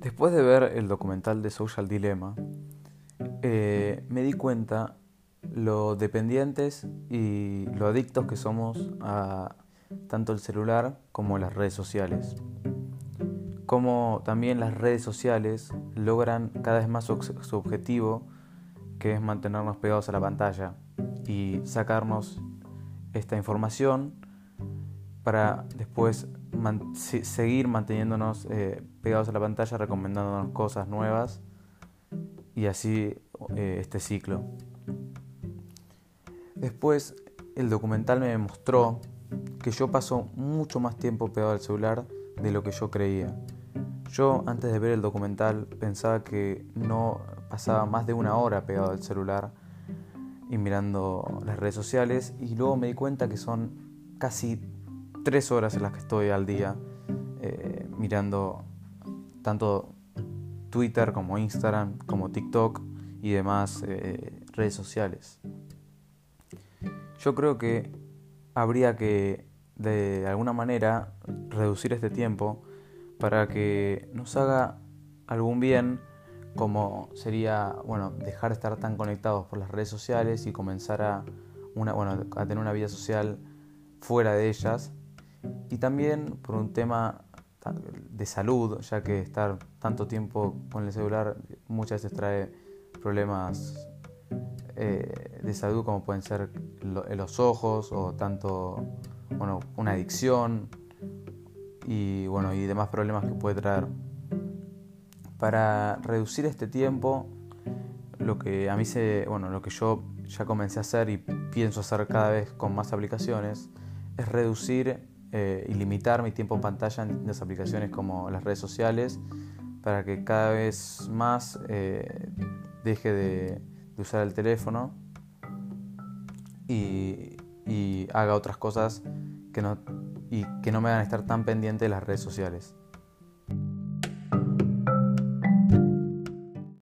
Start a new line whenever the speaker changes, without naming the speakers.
Después de ver el documental de Social Dilemma, eh, me di cuenta lo dependientes y lo adictos que somos a tanto el celular como las redes sociales. Como también las redes sociales logran cada vez más su, su objetivo, que es mantenernos pegados a la pantalla y sacarnos esta información para después seguir manteniéndonos eh, pegados a la pantalla, recomendándonos cosas nuevas y así eh, este ciclo. Después el documental me mostró que yo paso mucho más tiempo pegado al celular de lo que yo creía. Yo antes de ver el documental pensaba que no pasaba más de una hora pegado al celular y mirando las redes sociales y luego me di cuenta que son casi tres horas en las que estoy al día eh, mirando tanto Twitter como Instagram, como TikTok y demás eh, redes sociales. Yo creo que habría que de alguna manera reducir este tiempo para que nos haga algún bien como sería bueno dejar de estar tan conectados por las redes sociales y comenzar a tener una vida social fuera de ellas y también por un tema de salud, ya que estar tanto tiempo con el celular muchas veces trae problemas eh, de salud como pueden ser los ojos o tanto bueno, una adicción y bueno y demás problemas que puede traer. Para reducir este tiempo, lo que a mí se, bueno, lo que yo ya comencé a hacer y pienso hacer cada vez con más aplicaciones es reducir eh, y limitar mi tiempo en pantalla en distintas aplicaciones como las redes sociales para que cada vez más eh, deje de, usar el teléfono y, haga otras cosas que no, y que no me hagan estar tan pendiente de las redes sociales.